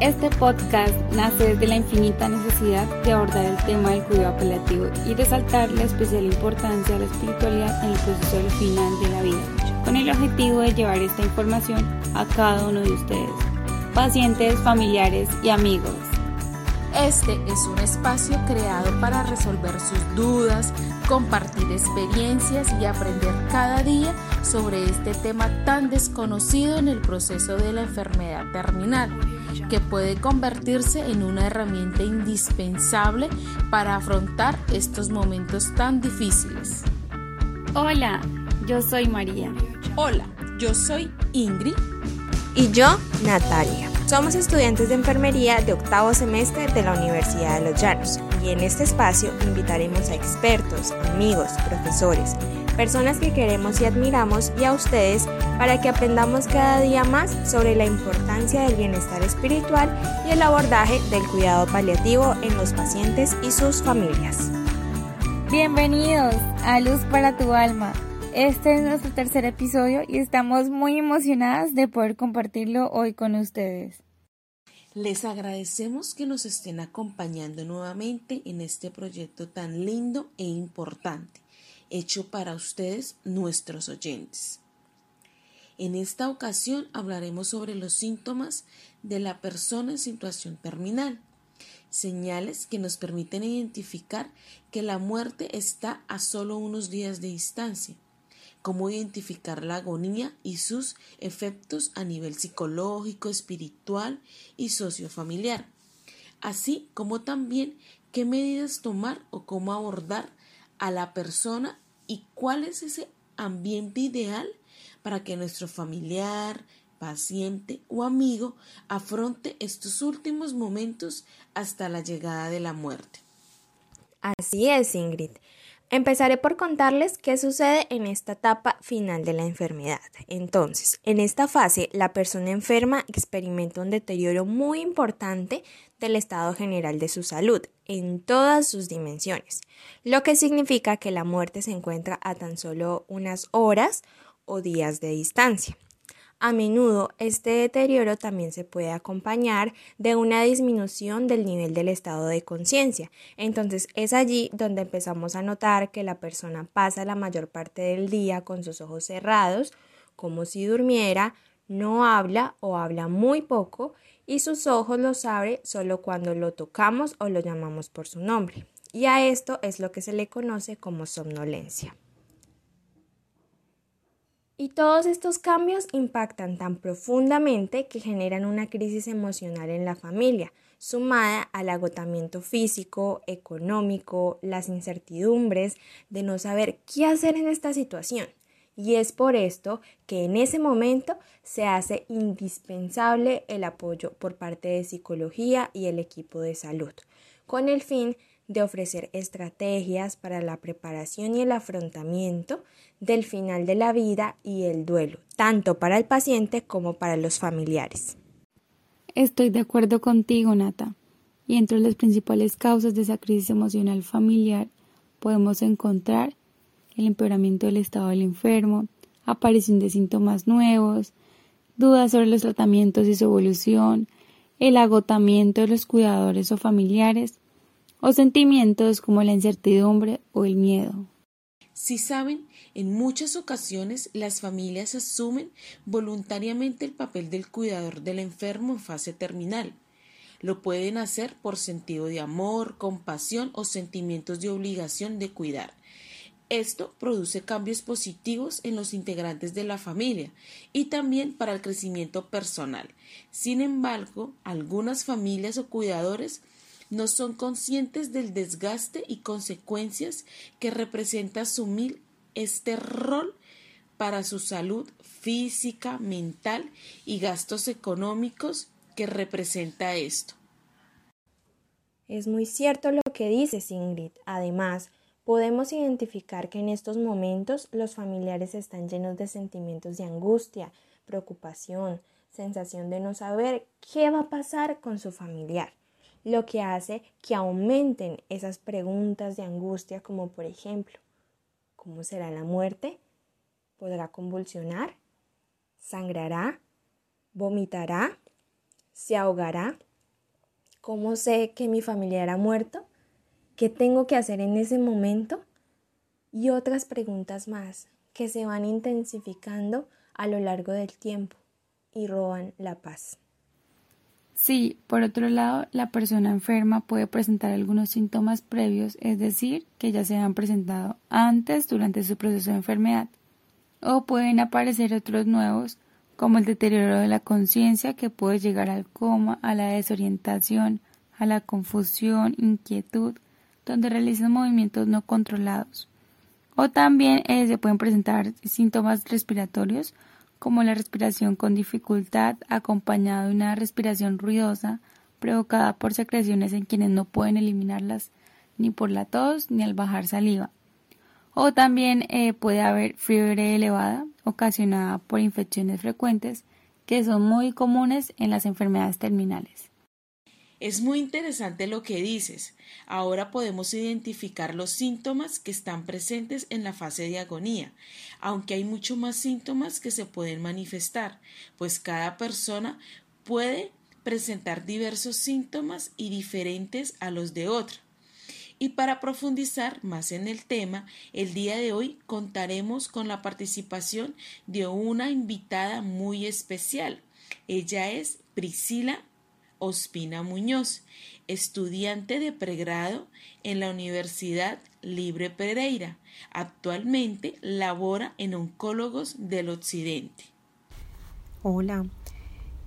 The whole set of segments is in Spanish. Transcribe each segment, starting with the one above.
Este podcast nace desde la infinita necesidad de abordar el tema del cuidado apelativo y resaltar la especial importancia de la espiritualidad en el proceso final de la vida, con el objetivo de llevar esta información a cada uno de ustedes, pacientes, familiares y amigos. Este es un espacio creado para resolver sus dudas, compartir experiencias y aprender cada día sobre este tema tan desconocido en el proceso de la enfermedad terminal que puede convertirse en una herramienta indispensable para afrontar estos momentos tan difíciles. Hola, yo soy María. Hola, yo soy Ingrid. Y yo, Natalia. Somos estudiantes de enfermería de octavo semestre de la Universidad de los Llanos y en este espacio invitaremos a expertos, amigos, profesores, personas que queremos y admiramos y a ustedes para que aprendamos cada día más sobre la importancia del bienestar espiritual y el abordaje del cuidado paliativo en los pacientes y sus familias. Bienvenidos a Luz para tu Alma. Este es nuestro tercer episodio y estamos muy emocionadas de poder compartirlo hoy con ustedes. Les agradecemos que nos estén acompañando nuevamente en este proyecto tan lindo e importante hecho para ustedes, nuestros oyentes. En esta ocasión hablaremos sobre los síntomas de la persona en situación terminal, señales que nos permiten identificar que la muerte está a solo unos días de distancia, cómo identificar la agonía y sus efectos a nivel psicológico, espiritual y sociofamiliar, así como también qué medidas tomar o cómo abordar a la persona y cuál es ese ambiente ideal para que nuestro familiar, paciente o amigo afronte estos últimos momentos hasta la llegada de la muerte. Así es, Ingrid. Empezaré por contarles qué sucede en esta etapa final de la enfermedad. Entonces, en esta fase, la persona enferma experimenta un deterioro muy importante del estado general de su salud en todas sus dimensiones, lo que significa que la muerte se encuentra a tan solo unas horas o días de distancia. A menudo este deterioro también se puede acompañar de una disminución del nivel del estado de conciencia. Entonces es allí donde empezamos a notar que la persona pasa la mayor parte del día con sus ojos cerrados, como si durmiera, no habla o habla muy poco y sus ojos los abre solo cuando lo tocamos o lo llamamos por su nombre. Y a esto es lo que se le conoce como somnolencia. Y todos estos cambios impactan tan profundamente que generan una crisis emocional en la familia, sumada al agotamiento físico, económico, las incertidumbres de no saber qué hacer en esta situación. Y es por esto que en ese momento se hace indispensable el apoyo por parte de psicología y el equipo de salud, con el fin de ofrecer estrategias para la preparación y el afrontamiento del final de la vida y el duelo, tanto para el paciente como para los familiares. Estoy de acuerdo contigo, Nata. Y entre las principales causas de esa crisis emocional familiar podemos encontrar el empeoramiento del estado del enfermo, aparición de síntomas nuevos, dudas sobre los tratamientos y su evolución, el agotamiento de los cuidadores o familiares, o sentimientos como la incertidumbre o el miedo. Si saben, en muchas ocasiones las familias asumen voluntariamente el papel del cuidador del enfermo en fase terminal. Lo pueden hacer por sentido de amor, compasión o sentimientos de obligación de cuidar. Esto produce cambios positivos en los integrantes de la familia y también para el crecimiento personal. Sin embargo, algunas familias o cuidadores no son conscientes del desgaste y consecuencias que representa asumir este rol para su salud física, mental y gastos económicos que representa esto. Es muy cierto lo que dices, Ingrid. Además, podemos identificar que en estos momentos los familiares están llenos de sentimientos de angustia, preocupación, sensación de no saber qué va a pasar con su familiar lo que hace que aumenten esas preguntas de angustia como por ejemplo, ¿cómo será la muerte? ¿Podrá convulsionar? ¿Sangrará? ¿Vomitará? ¿Se ahogará? ¿Cómo sé que mi familiar ha muerto? ¿Qué tengo que hacer en ese momento? Y otras preguntas más que se van intensificando a lo largo del tiempo y roban la paz. Sí, por otro lado, la persona enferma puede presentar algunos síntomas previos, es decir, que ya se han presentado antes durante su proceso de enfermedad, o pueden aparecer otros nuevos, como el deterioro de la conciencia que puede llegar al coma, a la desorientación, a la confusión, inquietud, donde realizan movimientos no controlados. O también eh, se pueden presentar síntomas respiratorios como la respiración con dificultad acompañada de una respiración ruidosa provocada por secreciones en quienes no pueden eliminarlas ni por la tos ni al bajar saliva. O también eh, puede haber fiebre elevada ocasionada por infecciones frecuentes que son muy comunes en las enfermedades terminales. Es muy interesante lo que dices. Ahora podemos identificar los síntomas que están presentes en la fase de agonía, aunque hay mucho más síntomas que se pueden manifestar, pues cada persona puede presentar diversos síntomas y diferentes a los de otra. Y para profundizar más en el tema, el día de hoy contaremos con la participación de una invitada muy especial. Ella es Priscila Ospina Muñoz, estudiante de pregrado en la Universidad Libre Pereira. Actualmente labora en Oncólogos del Occidente. Hola,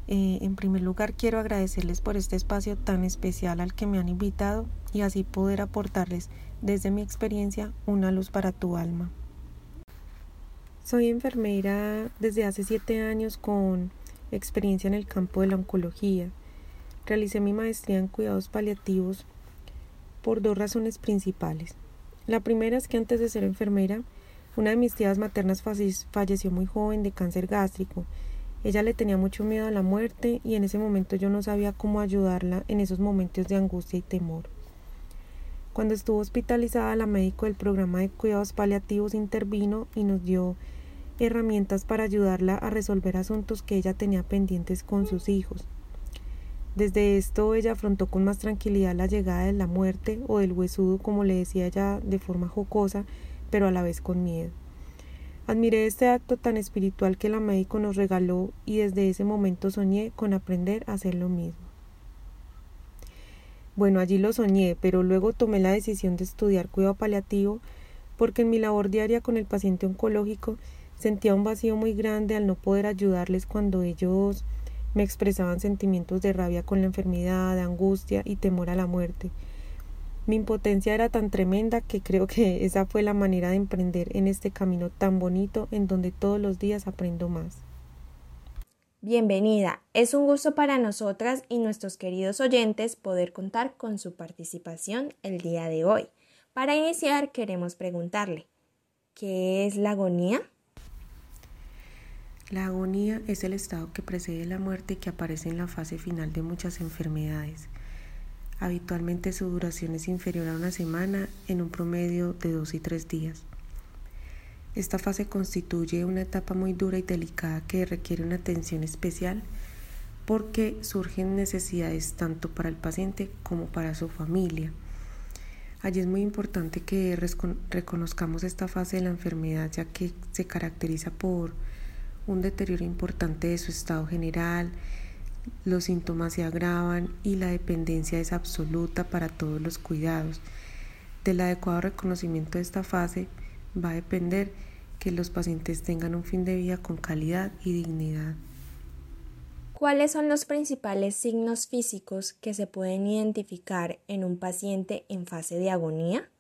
eh, en primer lugar quiero agradecerles por este espacio tan especial al que me han invitado y así poder aportarles desde mi experiencia una luz para tu alma. Soy enfermera desde hace siete años con experiencia en el campo de la oncología Realicé mi maestría en cuidados paliativos por dos razones principales. La primera es que antes de ser enfermera, una de mis tías maternas falleció muy joven de cáncer gástrico. Ella le tenía mucho miedo a la muerte y en ese momento yo no sabía cómo ayudarla en esos momentos de angustia y temor. Cuando estuvo hospitalizada, la médico del programa de cuidados paliativos intervino y nos dio herramientas para ayudarla a resolver asuntos que ella tenía pendientes con sus hijos. Desde esto ella afrontó con más tranquilidad la llegada de la muerte o del huesudo, como le decía ella de forma jocosa, pero a la vez con miedo. Admiré este acto tan espiritual que la médico nos regaló y desde ese momento soñé con aprender a hacer lo mismo. Bueno, allí lo soñé, pero luego tomé la decisión de estudiar cuidado paliativo porque en mi labor diaria con el paciente oncológico sentía un vacío muy grande al no poder ayudarles cuando ellos me expresaban sentimientos de rabia con la enfermedad, de angustia y temor a la muerte. Mi impotencia era tan tremenda que creo que esa fue la manera de emprender en este camino tan bonito en donde todos los días aprendo más. Bienvenida, es un gusto para nosotras y nuestros queridos oyentes poder contar con su participación el día de hoy. Para iniciar queremos preguntarle, ¿qué es la agonía? La agonía es el estado que precede la muerte y que aparece en la fase final de muchas enfermedades. Habitualmente su duración es inferior a una semana en un promedio de dos y tres días. Esta fase constituye una etapa muy dura y delicada que requiere una atención especial porque surgen necesidades tanto para el paciente como para su familia. Allí es muy importante que reconozcamos esta fase de la enfermedad ya que se caracteriza por un deterioro importante de su estado general, los síntomas se agravan y la dependencia es absoluta para todos los cuidados. Del adecuado reconocimiento de esta fase va a depender que los pacientes tengan un fin de vida con calidad y dignidad. ¿Cuáles son los principales signos físicos que se pueden identificar en un paciente en fase de agonía?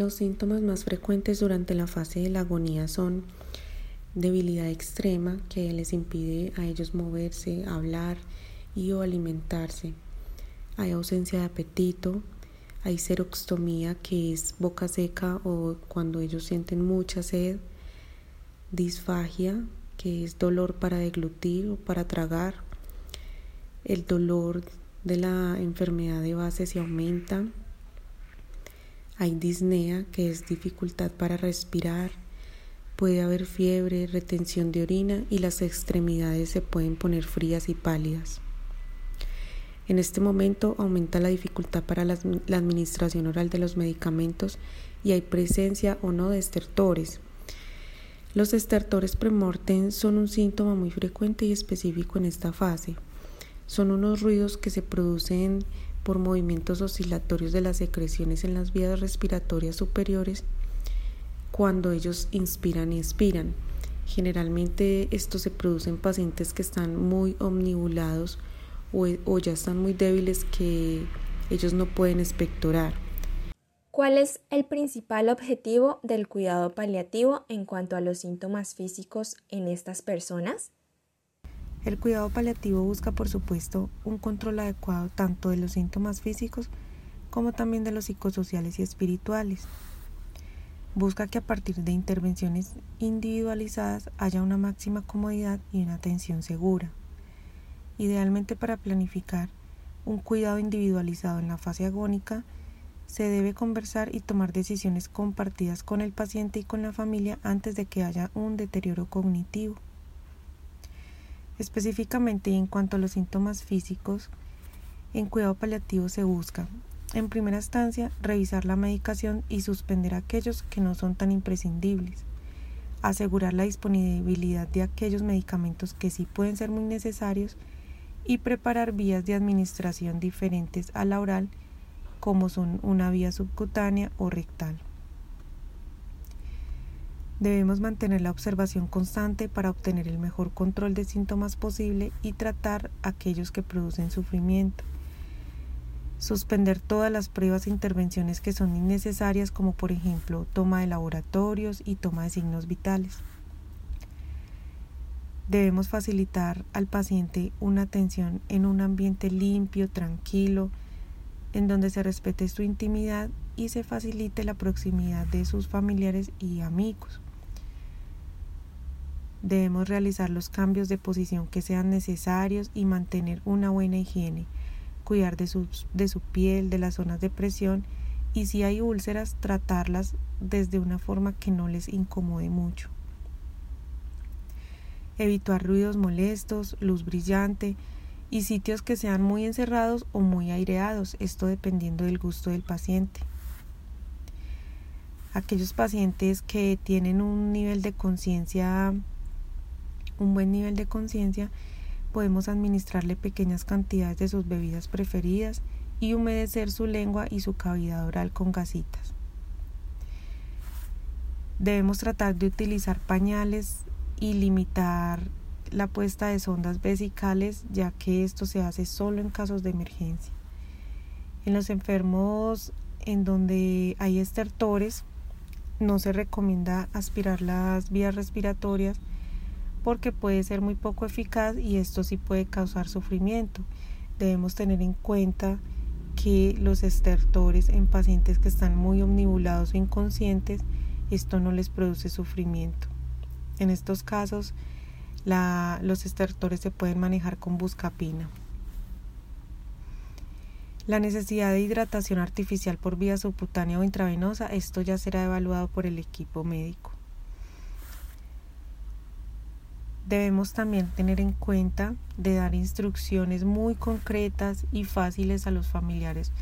Los síntomas más frecuentes durante la fase de la agonía son debilidad extrema que les impide a ellos moverse, hablar y o alimentarse. Hay ausencia de apetito, hay seroxtomía que es boca seca o cuando ellos sienten mucha sed, disfagia que es dolor para deglutir o para tragar, el dolor de la enfermedad de base se aumenta, hay disnea, que es dificultad para respirar. Puede haber fiebre, retención de orina y las extremidades se pueden poner frías y pálidas. En este momento aumenta la dificultad para la, administración oral de los medicamentos y hay presencia o no de estertores. Los estertores premortem son un síntoma muy frecuente y específico en esta fase. Son unos ruidos que se producen por movimientos oscilatorios de las secreciones en las vías respiratorias superiores cuando ellos inspiran y expiran. Generalmente esto se produce en pacientes que están muy omnibulados o, ya están muy débiles que ellos no pueden expectorar. ¿Cuál es el principal objetivo del cuidado paliativo en cuanto a los síntomas físicos en estas personas? El cuidado paliativo busca, por supuesto, un control adecuado tanto de los síntomas físicos como también de los psicosociales y espirituales. Busca que a partir de intervenciones individualizadas haya una máxima comodidad y una atención segura idealmente para planificar un cuidado individualizado en la fase agónica, se debe conversar y tomar decisiones compartidas con el paciente y con la familia antes de que haya un deterioro cognitivo. Específicamente en cuanto a los síntomas físicos, en cuidado paliativo se busca, en primera instancia, revisar la medicación y suspender aquellos que no son tan imprescindibles, asegurar la disponibilidad de aquellos medicamentos que sí pueden ser muy necesarios y preparar vías de administración diferentes a la oral como son una vía subcutánea o rectal. Debemos mantener la observación constante para obtener el mejor control de síntomas posible y tratar aquellos que producen sufrimiento. Suspender todas las pruebas e intervenciones que son innecesarias como por ejemplo toma de laboratorios y toma de signos vitales. Debemos facilitar al paciente una atención en un ambiente limpio, tranquilo, en donde se respete su intimidad y se facilite la proximidad de sus familiares y amigos. Debemos realizar los cambios de posición que sean necesarios y mantener una buena higiene, cuidar de su, de su piel, de las zonas de presión y si hay úlceras, tratarlas desde una forma que no les incomode mucho evitar ruidos molestos, luz brillante y sitios que sean muy encerrados o muy aireados, esto dependiendo del gusto del paciente. Aquellos pacientes que tienen un nivel de conciencia, un buen nivel de conciencia, podemos administrarle pequeñas cantidades de sus bebidas preferidas y humedecer su lengua y su cavidad oral con gasitas. Debemos tratar de utilizar pañales y limitar la puesta de sondas vesicales ya que esto se hace solo en casos de emergencia. En los enfermos en donde hay estertores no se recomienda aspirar las vías respiratorias porque puede ser muy poco eficaz y esto sí puede causar sufrimiento. Debemos tener en cuenta que los estertores en pacientes que están muy omnibulados o inconscientes, esto no les produce sufrimiento. En estos casos, los estertores se pueden manejar con buscapina. La necesidad de hidratación artificial por vía subcutánea o intravenosa, esto ya será evaluado por el equipo médico. Debemos también tener en cuenta de dar instrucciones muy concretas y fáciles a los familiares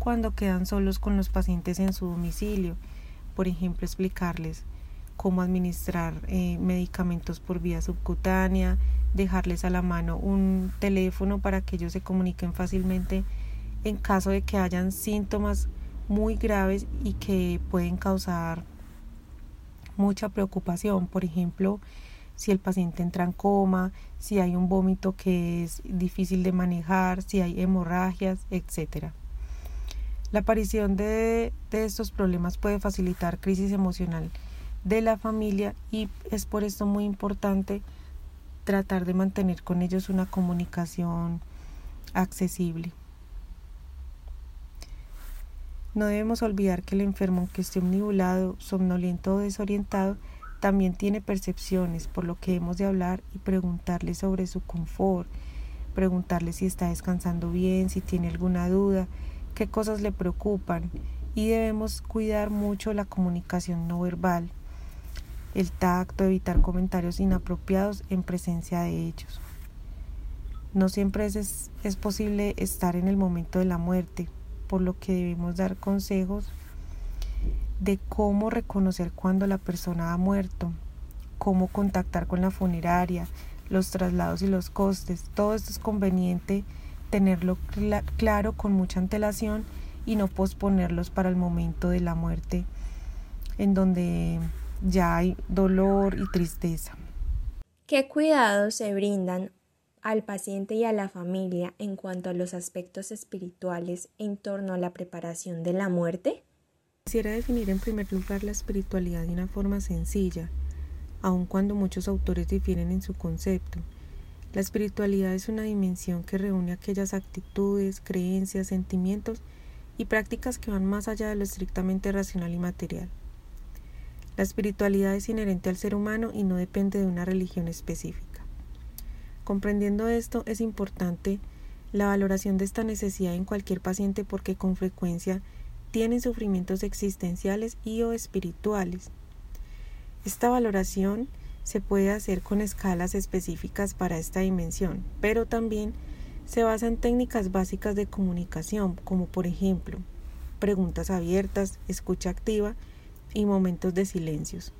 cuando quedan solos con los pacientes en su domicilio. Por ejemplo, explicarles cómo administrar eh, medicamentos por vía subcutánea, dejarles a la mano un teléfono para que ellos se comuniquen fácilmente en caso de que hayan síntomas muy graves y que pueden causar mucha preocupación. Por ejemplo, si el paciente entra en coma, si hay un vómito que es difícil de manejar, si hay hemorragias, etc. La aparición de, estos problemas puede facilitar crisis emocional de la familia y es por esto muy importante tratar de mantener con ellos una comunicación accesible. No debemos olvidar que el enfermo, que esté omnibulado, somnoliento o desorientado, también tiene percepciones, por lo que hemos de hablar y preguntarle sobre su confort, preguntarle si está descansando bien, si tiene alguna duda, qué cosas le preocupan y debemos cuidar mucho la comunicación no verbal el tacto, evitar comentarios inapropiados en presencia de ellos. No siempre es, es posible estar en el momento de la muerte, por lo que debemos dar consejos de cómo reconocer cuando la persona ha muerto, cómo contactar con la funeraria, los traslados y los costes. Todo esto es conveniente tenerlo claro con mucha antelación y no posponerlos para el momento de la muerte en donde ya hay dolor y tristeza. ¿Qué cuidados se brindan al paciente y a la familia en cuanto a los aspectos espirituales en torno a la preparación de la muerte? Quisiera definir en primer lugar la espiritualidad de una forma sencilla, aun cuando muchos autores difieren en su concepto. La espiritualidad es una dimensión que reúne aquellas actitudes, creencias, sentimientos y prácticas que van más allá de lo estrictamente racional y material. La espiritualidad es inherente al ser humano y no depende de una religión específica. Comprendiendo esto, es importante la valoración de esta necesidad en cualquier paciente porque con frecuencia tienen sufrimientos existenciales y o espirituales. Esta valoración se puede hacer con escalas específicas para esta dimensión, pero también se basa en técnicas básicas de comunicación, como por ejemplo preguntas abiertas, escucha activa y momentos de silencios.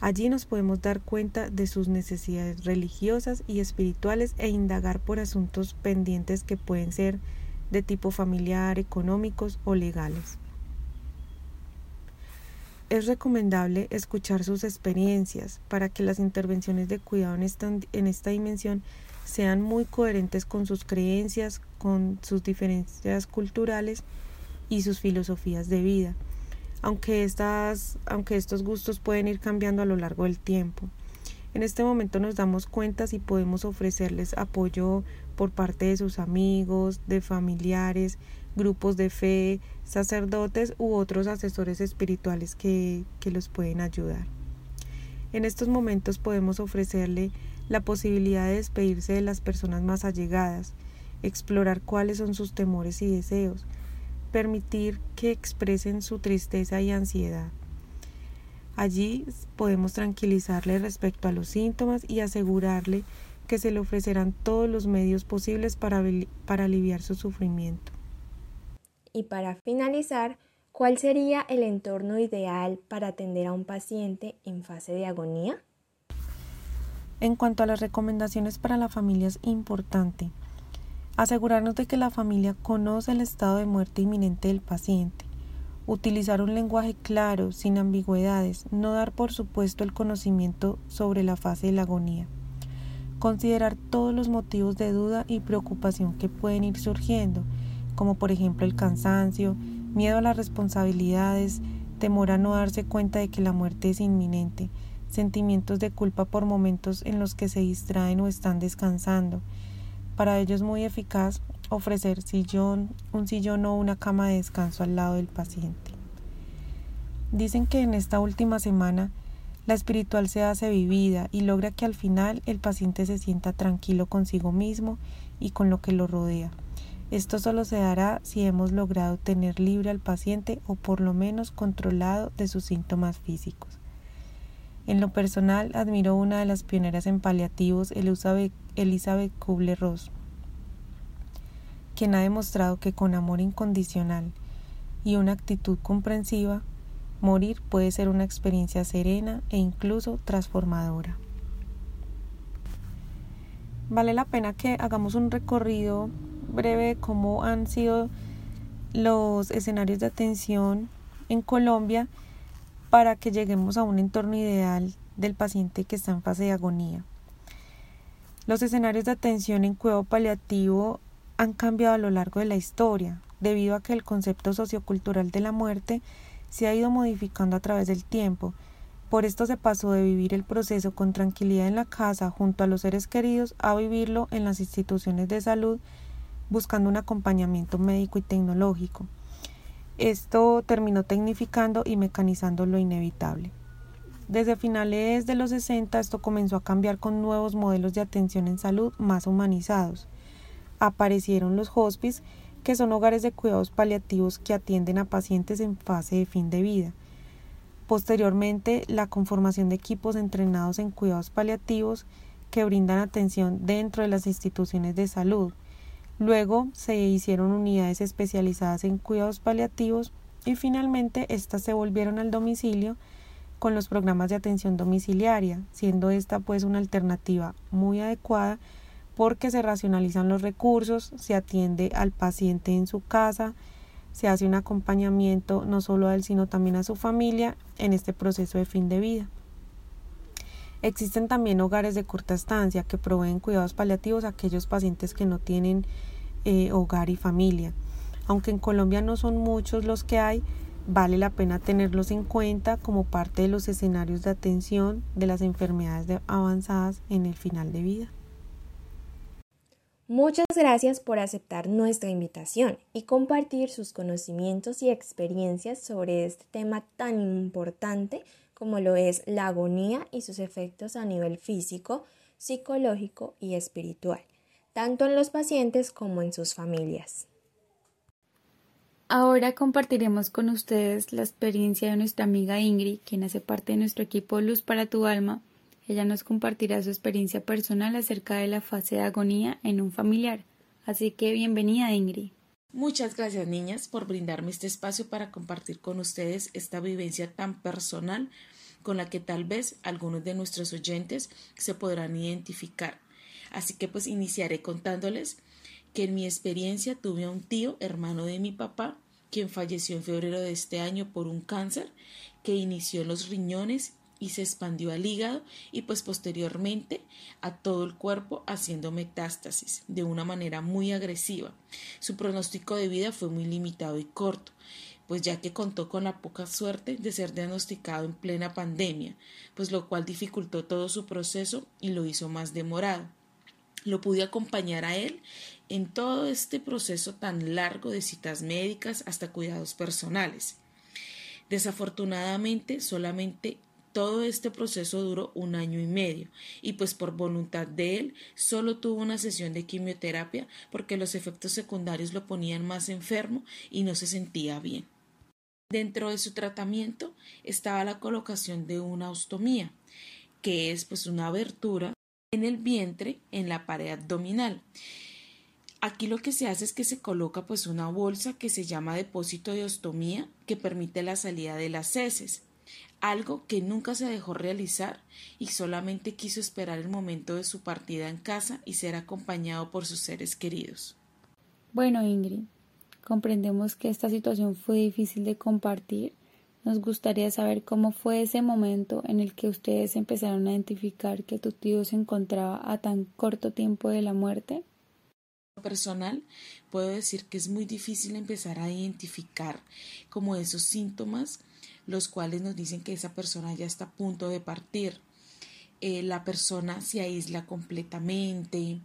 Allí nos podemos dar cuenta de sus necesidades religiosas y espirituales e indagar por asuntos pendientes que pueden ser de tipo familiar, económicos o legales. Es recomendable escuchar sus experiencias para que las intervenciones de cuidado en esta, en esta dimensión sean muy coherentes con sus creencias, con sus diferencias culturales y sus filosofías de vida aunque, estas, aunque estos gustos pueden ir cambiando a lo largo del tiempo. En este momento nos damos cuenta si podemos ofrecerles apoyo por parte de sus amigos, de familiares, grupos de fe, sacerdotes u otros asesores espirituales que, que los pueden ayudar. En estos momentos podemos ofrecerle la posibilidad de despedirse de las personas más allegadas, explorar cuáles son sus temores y deseos, permitir que expresen su tristeza y ansiedad. Allí podemos tranquilizarle respecto a los síntomas y asegurarle que se le ofrecerán todos los medios posibles para, para aliviar su sufrimiento. Y para finalizar, ¿cuál sería el entorno ideal para atender a un paciente en fase de agonía? En cuanto a las recomendaciones para la familia es importante Asegurarnos de que la familia conoce el estado de muerte inminente del paciente. Utilizar un lenguaje claro, sin ambigüedades, no dar por supuesto el conocimiento sobre la fase de la agonía. Considerar todos los motivos de duda y preocupación que pueden ir surgiendo, como por ejemplo el cansancio, miedo a las responsabilidades, temor a no darse cuenta de que la muerte es inminente, sentimientos de culpa por momentos en los que se distraen o están descansando, para ello es muy eficaz ofrecer sillón, un sillón o una cama de descanso al lado del paciente. Dicen que en esta última semana la espiritual se hace vivida y logra que al final el paciente se sienta tranquilo consigo mismo y con lo que lo rodea. Esto solo se dará si hemos logrado tener libre al paciente o por lo menos controlado de sus síntomas físicos. En lo personal, admiro una de las pioneras en paliativos, Elizabeth Kubler-Ross, quien ha demostrado que con amor incondicional y una actitud comprensiva, morir puede ser una experiencia serena e incluso transformadora. Vale la pena que hagamos un recorrido breve de cómo han sido los escenarios de atención en Colombia para que lleguemos a un entorno ideal del paciente que está en fase de agonía. Los escenarios de atención en cuidado paliativo han cambiado a lo largo de la historia, debido a que el concepto sociocultural de la muerte se ha ido modificando a través del tiempo. Por esto se pasó de vivir el proceso con tranquilidad en la casa junto a los seres queridos a vivirlo en las instituciones de salud buscando un acompañamiento médico y tecnológico. Esto terminó tecnificando y mecanizando lo inevitable. Desde finales de los 60 esto comenzó a cambiar con nuevos modelos de atención en salud más humanizados. Aparecieron los hospices, que son hogares de cuidados paliativos que atienden a pacientes en fase de fin de vida. Posteriormente, la conformación de equipos entrenados en cuidados paliativos que brindan atención dentro de las instituciones de salud. Luego se hicieron unidades especializadas en cuidados paliativos y finalmente estas se volvieron al domicilio con los programas de atención domiciliaria, siendo esta pues una alternativa muy adecuada porque se racionalizan los recursos, se atiende al paciente en su casa, se hace un acompañamiento no solo a él sino también a su familia en este proceso de fin de vida. Existen también hogares de corta estancia que proveen cuidados paliativos a aquellos pacientes que no tienen eh, hogar y familia. Aunque en Colombia no son muchos los que hay, vale la pena tenerlos en cuenta como parte de los escenarios de atención de las enfermedades avanzadas en el final de vida. Muchas gracias por aceptar nuestra invitación y compartir sus conocimientos y experiencias sobre este tema tan importante como lo es la agonía y sus efectos a nivel físico, psicológico y espiritual, tanto en los pacientes como en sus familias. Ahora compartiremos con ustedes la experiencia de nuestra amiga Ingrid, quien hace parte de nuestro equipo Luz para tu Alma. Ella nos compartirá su experiencia personal acerca de la fase de agonía en un familiar. Así que bienvenida Ingrid. Muchas gracias niñas por brindarme este espacio para compartir con ustedes esta vivencia tan personal con la que tal vez algunos de nuestros oyentes se podrán identificar. Así que pues iniciaré contándoles que en mi experiencia tuve a un tío, hermano de mi papá, quien falleció en febrero de este año por un cáncer que inició en los riñones y se expandió al hígado y pues posteriormente a todo el cuerpo haciendo metástasis de una manera muy agresiva. Su pronóstico de vida fue muy limitado y corto, pues ya que contó con la poca suerte de ser diagnosticado en plena pandemia, pues lo cual dificultó todo su proceso y lo hizo más demorado. Lo pude acompañar a él en todo este proceso tan largo de citas médicas hasta cuidados personales. Desafortunadamente, solamente todo este proceso duró un año y medio y pues por voluntad de él solo tuvo una sesión de quimioterapia porque los efectos secundarios lo ponían más enfermo y no se sentía bien. Dentro de su tratamiento estaba la colocación de una ostomía, que es pues una abertura en el vientre en la pared abdominal. Aquí lo que se hace es que se coloca pues una bolsa que se llama depósito de ostomía que permite la salida de las heces algo que nunca se dejó realizar y solamente quiso esperar el momento de su partida en casa y ser acompañado por sus seres queridos. Bueno, Ingrid, comprendemos que esta situación fue difícil de compartir. Nos gustaría saber cómo fue ese momento en el que ustedes empezaron a identificar que tu tío se encontraba a tan corto tiempo de la muerte. Personal, puedo decir que es muy difícil empezar a identificar como esos síntomas los cuales nos dicen que esa persona ya está a punto de partir. Eh, la persona se aísla completamente,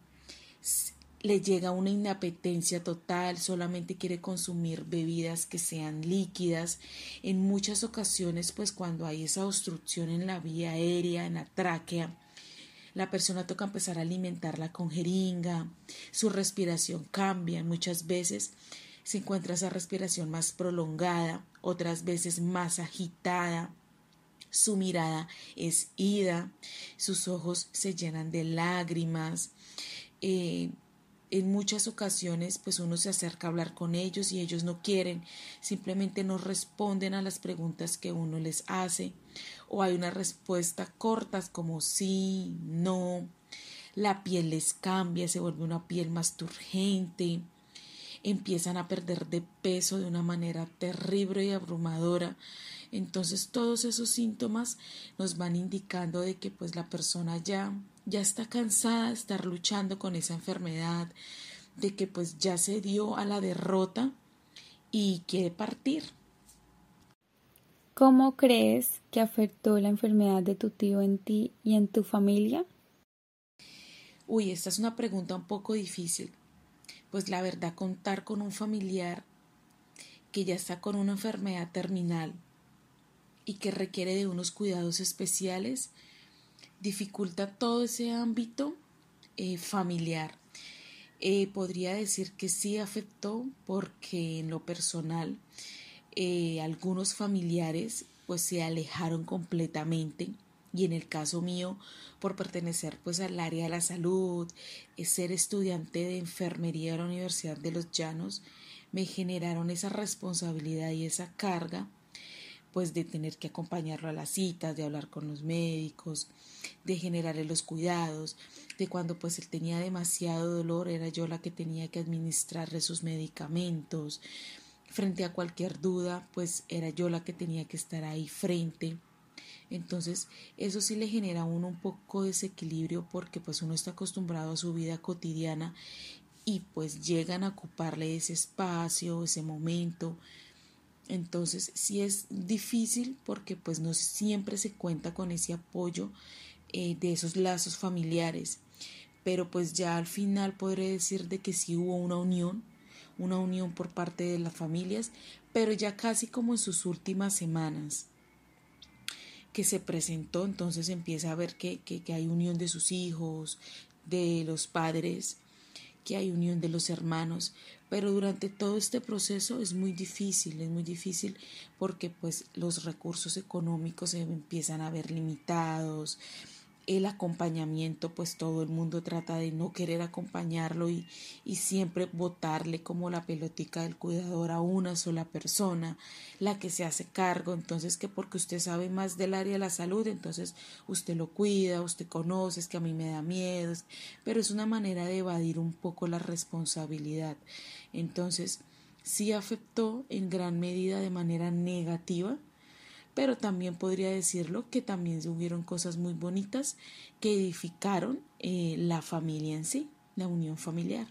le llega una inapetencia total, solamente quiere consumir bebidas que sean líquidas. En muchas ocasiones, pues cuando hay esa obstrucción en la vía aérea, en la tráquea, la persona toca empezar a alimentarla con jeringa, su respiración cambia muchas veces se encuentra esa respiración más prolongada, otras veces más agitada. Su mirada es ida, sus ojos se llenan de lágrimas. Eh, en muchas ocasiones pues uno se acerca a hablar con ellos y ellos no quieren, simplemente no responden a las preguntas que uno les hace o hay una respuesta cortas como sí, no, la piel les cambia, se vuelve una piel más turgente, empiezan a perder de peso de una manera terrible y abrumadora. Entonces todos esos síntomas nos van indicando de que pues la persona ya ya está cansada de estar luchando con esa enfermedad, de que pues ya se dio a la derrota y quiere partir. ¿Cómo crees que afectó la enfermedad de tu tío en ti y en tu familia? Uy, esta es una pregunta un poco difícil pues la verdad contar con un familiar que ya está con una enfermedad terminal y que requiere de unos cuidados especiales dificulta todo ese ámbito eh, familiar. Eh, podría decir que sí afectó porque en lo personal eh, algunos familiares pues se alejaron completamente y en el caso mío por pertenecer pues al área de la salud, ser estudiante de enfermería de la Universidad de los Llanos, me generaron esa responsabilidad y esa carga pues de tener que acompañarlo a las citas, de hablar con los médicos, de generarle los cuidados, de cuando pues él tenía demasiado dolor era yo la que tenía que administrarle sus medicamentos, frente a cualquier duda pues era yo la que tenía que estar ahí frente entonces, eso sí le genera a uno un poco de desequilibrio porque pues uno está acostumbrado a su vida cotidiana y pues llegan a ocuparle ese espacio, ese momento. Entonces, sí es difícil porque pues no siempre se cuenta con ese apoyo eh, de esos lazos familiares. Pero pues ya al final podré decir de que sí hubo una unión, una unión por parte de las familias, pero ya casi como en sus últimas semanas que se presentó, entonces empieza a ver que, que, hay unión de sus hijos, de los padres, que hay unión de los hermanos, pero durante todo este proceso es muy difícil, es muy difícil porque pues los recursos económicos se empiezan a ver limitados, el acompañamiento, pues todo el mundo trata de no querer acompañarlo y, y siempre votarle como la pelotica del cuidador a una sola persona, la que se hace cargo, entonces que porque usted sabe más del área de la salud, entonces usted lo cuida, usted conoce, es que a mí me da miedo, pero es una manera de evadir un poco la responsabilidad. Entonces, sí afectó en gran medida de manera negativa pero también podría decirlo que también hubieron cosas muy bonitas que edificaron eh, la familia en sí, la unión familiar.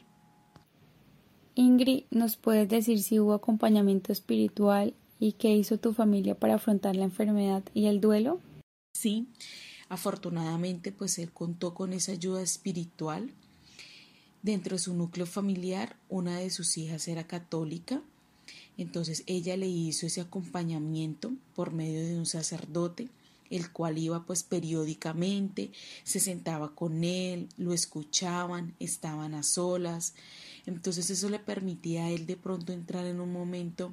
Ingrid, ¿nos puedes decir si hubo acompañamiento espiritual y qué hizo tu familia para afrontar la enfermedad y el duelo? Sí, afortunadamente pues él contó con esa ayuda espiritual. Dentro de su núcleo familiar, una de sus hijas era católica entonces ella le hizo ese acompañamiento por medio de un sacerdote, el cual iba pues periódicamente, se sentaba con él, lo escuchaban, estaban a solas. Entonces eso le permitía a él de pronto entrar en un momento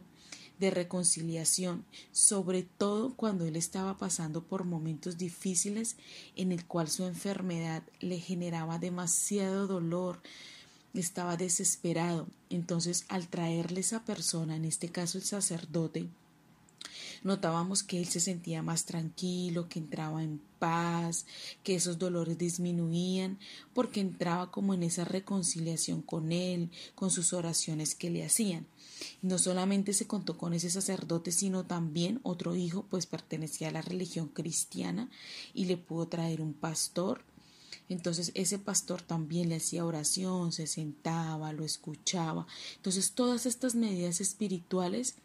de reconciliación, sobre todo cuando él estaba pasando por momentos difíciles en el cual su enfermedad le generaba demasiado dolor, estaba desesperado. Entonces, al traerle esa persona, en este caso el sacerdote, notábamos que él se sentía más tranquilo, que entraba en paz, que esos dolores disminuían, porque entraba como en esa reconciliación con él, con sus oraciones que le hacían. No solamente se contó con ese sacerdote, sino también otro hijo, pues pertenecía a la religión cristiana y le pudo traer un pastor entonces ese pastor también le hacía oración, se sentaba, lo escuchaba. Entonces todas estas medidas espirituales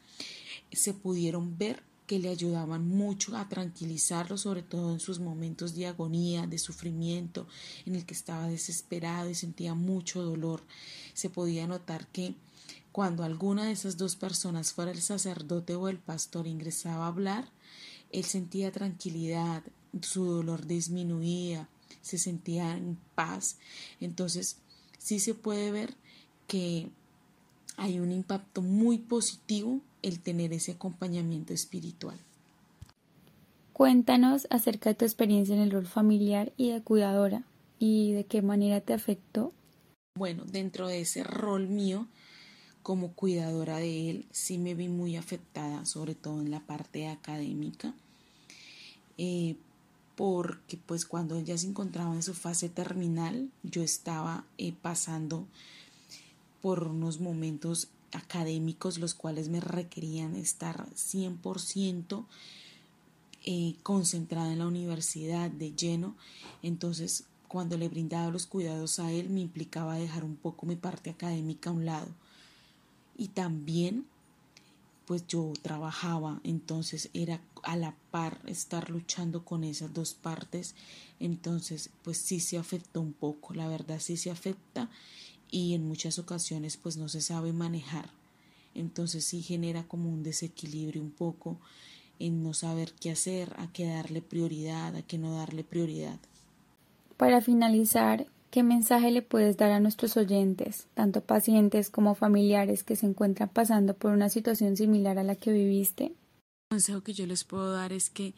se pudieron ver que le ayudaban mucho a tranquilizarlo, sobre todo en sus momentos de agonía, de sufrimiento, en el que estaba desesperado y sentía mucho dolor. Se podía notar que cuando alguna de esas dos personas, fuera el sacerdote o el pastor, ingresaba a hablar, él sentía tranquilidad, su dolor disminuía, se sentía en paz. Entonces, sí se puede ver que hay un impacto muy positivo el tener ese acompañamiento espiritual. Cuéntanos acerca de tu experiencia en el rol familiar y de cuidadora y de qué manera te afectó. Bueno, dentro de ese rol mío como cuidadora de él, sí me vi muy afectada, sobre todo en la parte académica, eh, porque pues cuando ella se encontraba en su fase terminal, yo estaba eh, pasando por unos momentos académicos los cuales me requerían estar 100% eh, concentrada en la universidad de lleno. Entonces, cuando le brindaba los cuidados a él, me implicaba dejar un poco mi parte académica a un lado. Y también pues yo trabajaba, entonces era a la par estar luchando con esas dos partes, entonces pues sí se afectó un poco, la verdad sí se afecta y en muchas ocasiones pues no se sabe manejar, entonces sí genera como un desequilibrio un poco en no saber qué hacer, a qué darle prioridad, a qué no darle prioridad. Para finalizar, ¿Qué mensaje le puedes dar a nuestros oyentes, tanto pacientes como familiares que se encuentran pasando por una situación similar a la que viviste? El consejo que yo les puedo dar es que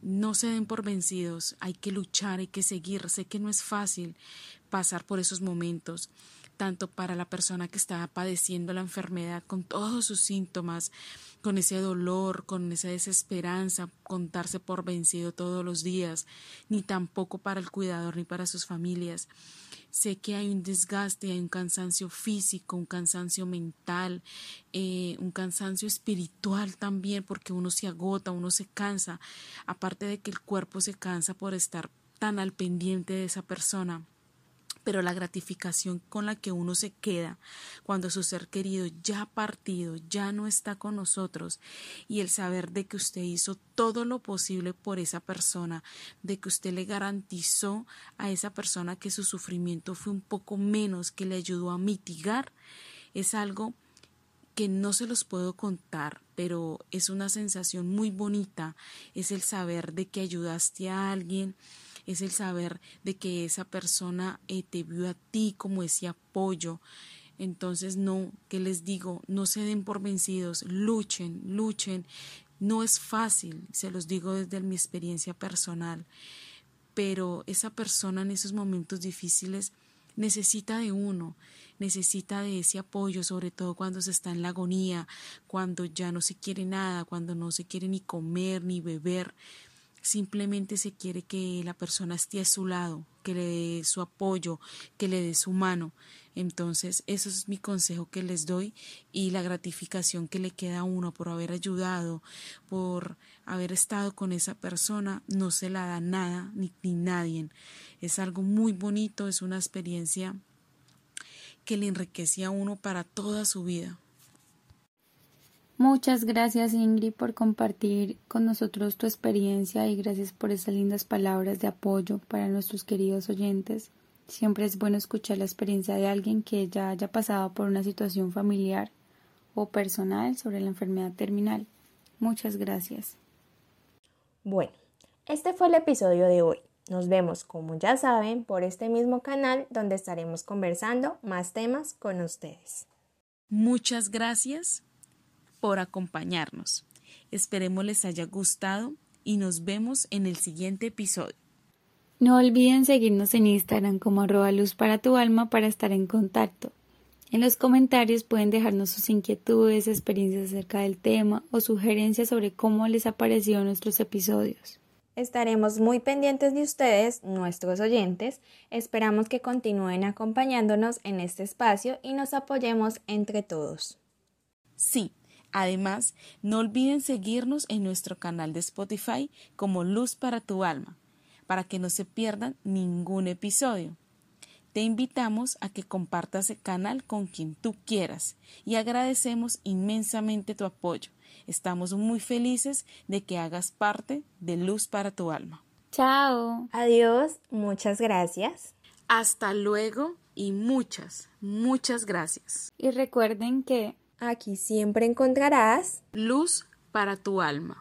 no se den por vencidos, hay que luchar, hay que seguir. Sé que no es fácil pasar por esos momentos, tanto para la persona que está padeciendo la enfermedad con todos sus síntomas, con ese dolor, con esa desesperanza, contarse por vencido todos los días, ni tampoco para el cuidador ni para sus familias. Sé que hay un desgaste, hay un cansancio físico, un cansancio mental, eh, un cansancio espiritual también, porque uno se agota, uno se cansa, aparte de que el cuerpo se cansa por estar tan al pendiente de esa persona pero la gratificación con la que uno se queda cuando su ser querido ya partido, ya no está con nosotros, y el saber de que usted hizo todo lo posible por esa persona, de que usted le garantizó a esa persona que su sufrimiento fue un poco menos, que le ayudó a mitigar, es algo que no se los puedo contar, pero es una sensación muy bonita, es el saber de que ayudaste a alguien, es el saber de que esa persona eh, te vio a ti como ese apoyo. Entonces, no, que les digo, no se den por vencidos, luchen, luchen. No es fácil, se los digo desde mi experiencia personal, pero esa persona en esos momentos difíciles necesita de uno, necesita de ese apoyo, sobre todo cuando se está en la agonía, cuando ya no se quiere nada, cuando no se quiere ni comer ni beber simplemente se quiere que la persona esté a su lado, que le dé su apoyo, que le dé su mano. Entonces, eso es mi consejo que les doy y la gratificación que le queda a uno por haber ayudado, por haber estado con esa persona, no se la da nada ni, ni nadie. Es algo muy bonito, es una experiencia que le enriquece a uno para toda su vida. Muchas gracias Ingrid por compartir con nosotros tu experiencia y gracias por esas lindas palabras de apoyo para nuestros queridos oyentes. Siempre es bueno escuchar la experiencia de alguien que ya haya pasado por una situación familiar o personal sobre la enfermedad terminal. Muchas gracias. Bueno, este fue el episodio de hoy. Nos vemos, como ya saben, por este mismo canal donde estaremos conversando más temas con ustedes. Muchas gracias por acompañarnos. Esperemos les haya gustado y nos vemos en el siguiente episodio. No olviden seguirnos en Instagram como arroba luz para tu alma para estar en contacto. En los comentarios pueden dejarnos sus inquietudes, experiencias acerca del tema o sugerencias sobre cómo les ha parecido nuestros episodios. Estaremos muy pendientes de ustedes, nuestros oyentes. Esperamos que continúen acompañándonos en este espacio y nos apoyemos entre todos. Sí, Además, no olviden seguirnos en nuestro canal de Spotify como Luz para tu alma, para que no se pierdan ningún episodio. Te invitamos a que compartas el canal con quien tú quieras y agradecemos inmensamente tu apoyo. Estamos muy felices de que hagas parte de Luz para tu alma. Chao. Adiós, muchas gracias. Hasta luego y muchas, muchas gracias. Y recuerden que Aquí siempre encontrarás luz para tu alma.